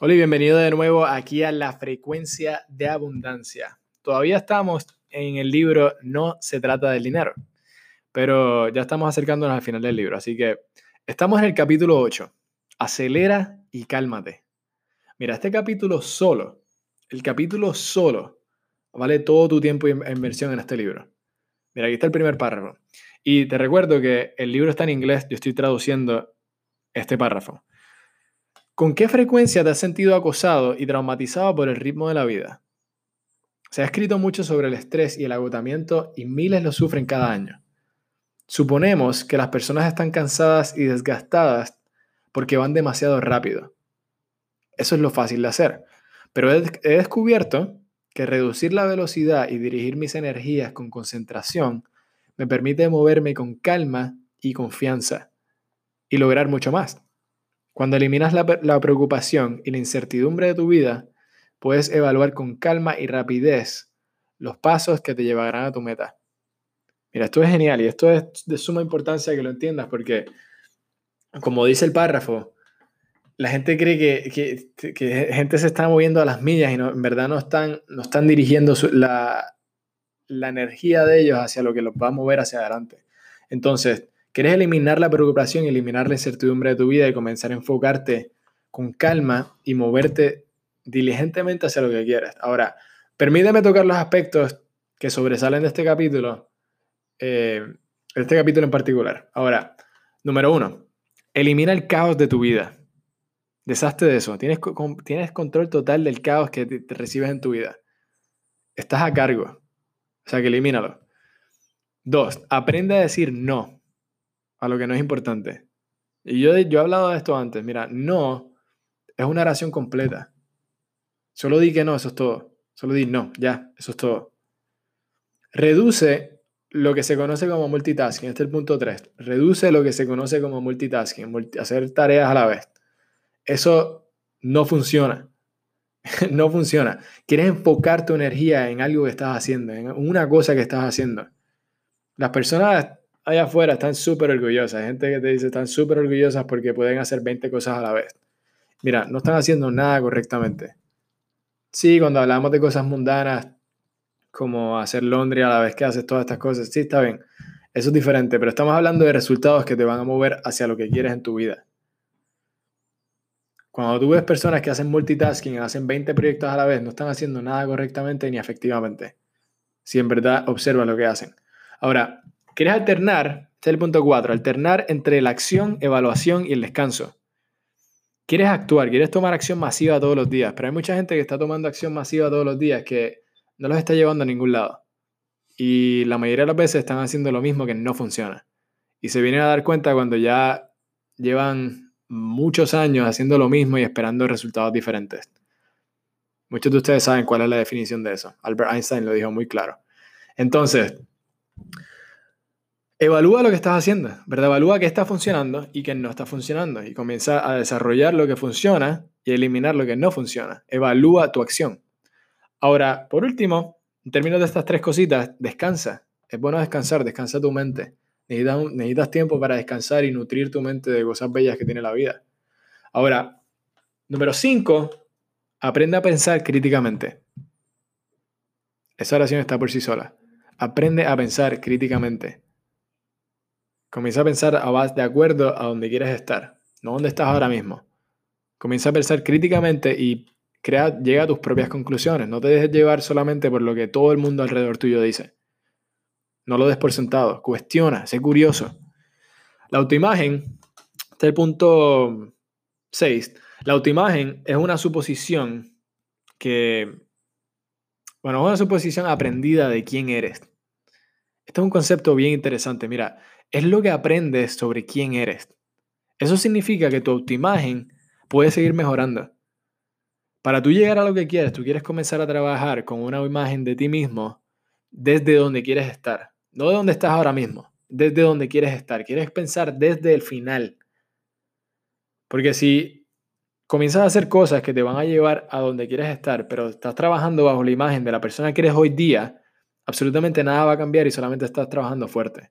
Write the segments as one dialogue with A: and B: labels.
A: Hola y bienvenido de nuevo aquí a la frecuencia de abundancia. Todavía estamos en el libro No se trata del dinero, pero ya estamos acercándonos al final del libro, así que estamos en el capítulo 8. Acelera y cálmate. Mira, este capítulo solo, el capítulo solo, vale todo tu tiempo e inversión en este libro. Mira, aquí está el primer párrafo. Y te recuerdo que el libro está en inglés, yo estoy traduciendo este párrafo. ¿Con qué frecuencia te has sentido acosado y traumatizado por el ritmo de la vida? Se ha escrito mucho sobre el estrés y el agotamiento y miles lo sufren cada año. Suponemos que las personas están cansadas y desgastadas porque van demasiado rápido. Eso es lo fácil de hacer. Pero he, descubierto que reducir la velocidad y dirigir mis energías con concentración me permite moverme con calma y confianza y lograr mucho más. Cuando eliminas la, preocupación y la incertidumbre de tu vida, puedes evaluar con calma y rapidez los pasos que te llevarán a tu meta. Mira, esto es genial y esto es de suma importancia que lo entiendas porque, como dice el párrafo, la gente cree que, que, gente se está moviendo a las millas y en verdad no están, no están dirigiendo la, la energía de ellos hacia lo que los va a mover hacia adelante. Entonces, Quieres eliminar la preocupación y eliminar la incertidumbre de tu vida y comenzar a enfocarte con calma y moverte diligentemente hacia lo que quieres. Ahora, permíteme tocar los aspectos que sobresalen de este capítulo, eh, este capítulo en particular. Ahora, número uno, elimina el caos de tu vida. Deshazte de eso. Tienes, tienes control total del caos que te recibes en tu vida. Estás a cargo. O sea que elimínalo. Dos, aprende a decir no a lo que no es importante. Y yo, yo he hablado de esto antes. Mira, no es una oración completa. Solo di que no, eso es todo. Solo di no, ya, eso es todo. Reduce lo que se conoce como multitasking. Este es el punto 3. Reduce lo que se conoce como multitasking, hacer tareas a la vez. Eso no funciona. no funciona. Quieres enfocar tu energía en algo que estás haciendo, en una cosa que estás haciendo. Las personas allá afuera están súper orgullosas. Hay gente que te dice están súper orgullosas porque pueden hacer 20 cosas a la vez. Mira, no están haciendo nada correctamente. Sí, cuando hablamos de cosas mundanas, como hacer laundry a la vez que haces todas estas cosas, sí, está bien. Eso es diferente, pero estamos hablando de resultados que te van a mover hacia lo que quieres en tu vida. Cuando tú ves personas que hacen multitasking, hacen 20 proyectos a la vez, no están haciendo nada correctamente ni efectivamente. Si en verdad observas lo que hacen. Ahora, ¿Quieres alternar? Este es el punto 4. Alternar entre la acción, evaluación y el descanso. Quieres actuar, quieres tomar acción masiva todos los días, pero hay mucha gente que está tomando acción masiva todos los días que no los está llevando a ningún lado. Y la mayoría de las veces están haciendo lo mismo que no funciona. Y se vienen a dar cuenta cuando ya llevan muchos años haciendo lo mismo y esperando resultados diferentes. Muchos de ustedes saben cuál es la definición de eso. Albert Einstein lo dijo muy claro. Entonces, Evalúa lo que estás haciendo, ¿verdad? Evalúa qué está funcionando y qué no está funcionando y comienza a desarrollar lo que funciona y eliminar lo que no funciona. Evalúa tu acción. Ahora, por último, en términos de estas tres cositas, descansa. Es bueno descansar, descansa tu mente. Necesitas, necesitas tiempo para descansar y nutrir tu mente de cosas bellas que tiene la vida. Ahora, número cinco, aprende a pensar críticamente. Esa oración está por sí sola. Aprende a pensar críticamente. Comienza a pensar de acuerdo a donde quieres estar, no donde estás ahora mismo. Comienza a pensar críticamente y crea, llega a tus propias conclusiones. No te dejes llevar solamente por lo que todo el mundo alrededor tuyo dice. No lo des por sentado. Cuestiona, sé curioso. La autoimagen, este es el punto 6. La autoimagen es una suposición que, bueno, es una suposición aprendida de quién eres. Este es un concepto bien interesante. Mira, es lo que aprendes sobre quién eres. Eso significa que tu autoimagen puede seguir mejorando. Para tú llegar a lo que quieres, tú quieres comenzar a trabajar con una imagen de ti mismo desde donde quieres estar. No de donde estás ahora mismo, desde donde quieres estar. Quieres pensar desde el final. Porque si comienzas a hacer cosas que te van a llevar a donde quieres estar, pero estás trabajando bajo la imagen de la persona que eres hoy día, absolutamente nada va a cambiar y solamente estás trabajando fuerte.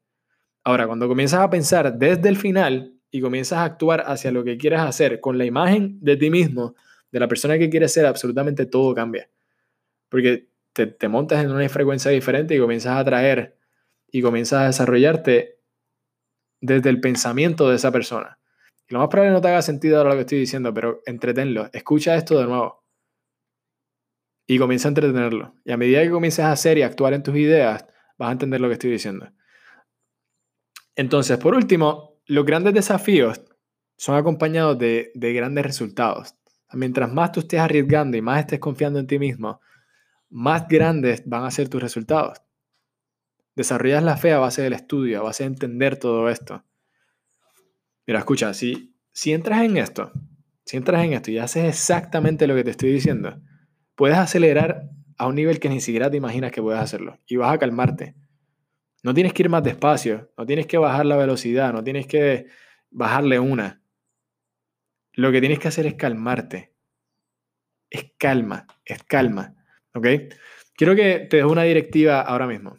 A: Ahora, cuando comienzas a pensar desde el final y comienzas a actuar hacia lo que quieres hacer con la imagen de ti mismo de la persona que quieres ser, absolutamente todo cambia. Porque te, montas en una frecuencia diferente y comienzas a atraer y comienzas a desarrollarte desde el pensamiento de esa persona. Y lo más probable no te haga sentido ahora lo que estoy diciendo, pero entretenlo. Escucha esto de nuevo. Y comienza a entretenerlo. Y a medida que comiences a hacer y actuar en tus ideas, vas a entender lo que estoy diciendo. Entonces, por último, los grandes desafíos son acompañados de, de grandes resultados. Mientras más tú estés arriesgando y más estés confiando en ti mismo, más grandes van a ser tus resultados. Desarrollas la fe a base del estudio, a base de entender todo esto. Mira, escucha, si, si entras en esto, si entras en esto y haces exactamente lo que te estoy diciendo, puedes acelerar a un nivel que ni siquiera te imaginas que puedes hacerlo y vas a calmarte. No tienes que ir más despacio, no tienes que bajar la velocidad, no tienes que bajarle una. Lo que tienes que hacer es calmarte. Es calma, es calma. ¿Ok? Quiero que te des una directiva ahora mismo.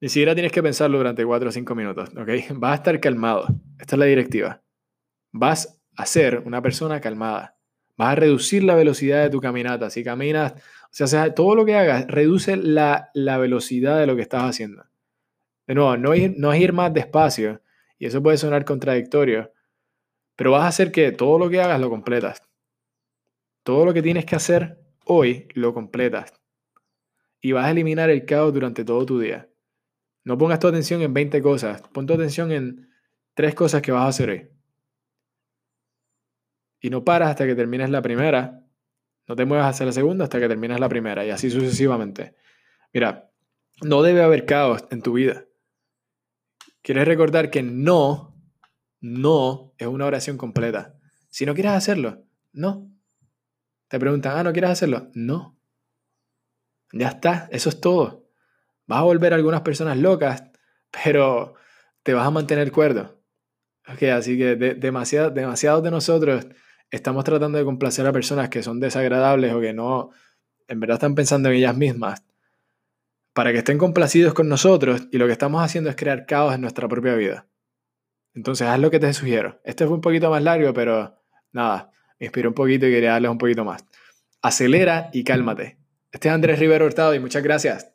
A: Ni siquiera tienes que pensarlo durante 4 o 5 minutos. ¿Ok? Vas a estar calmado. Esta es la directiva. Vas a ser una persona calmada. Vas a reducir la velocidad de tu caminata. Si caminas, o sea, todo lo que hagas, reduce la, la velocidad de lo que estás haciendo. De nuevo, no es, no es ir más despacio, y eso puede sonar contradictorio, pero vas a hacer que todo lo que hagas lo completas. Todo lo que tienes que hacer hoy lo completas. Y vas a eliminar el caos durante todo tu día. No pongas tu atención en 20 cosas, pon tu atención en tres cosas que vas a hacer hoy. Y no paras hasta que termines la primera. No te muevas hacia la segunda hasta que termines la primera y así sucesivamente. Mira, no debe haber caos en tu vida. Quieres recordar que no, no es una oración completa. Si no quieres hacerlo, no. Te preguntan, ah, ¿no quieres hacerlo? No. Ya está, eso es todo. Vas a volver a algunas personas locas, pero te vas a mantener cuerdo. Okay, así que demasiado, demasiados de nosotros estamos tratando de complacer a personas que son desagradables o que no, en verdad están pensando en ellas mismas para que estén complacidos con nosotros y lo que estamos haciendo es crear caos en nuestra propia vida. Entonces, haz lo que te sugiero. Este fue un poquito más largo, pero nada, me inspiró un poquito y quería darles un poquito más. Acelera y cálmate. Este es Andrés Rivero Hurtado y muchas gracias.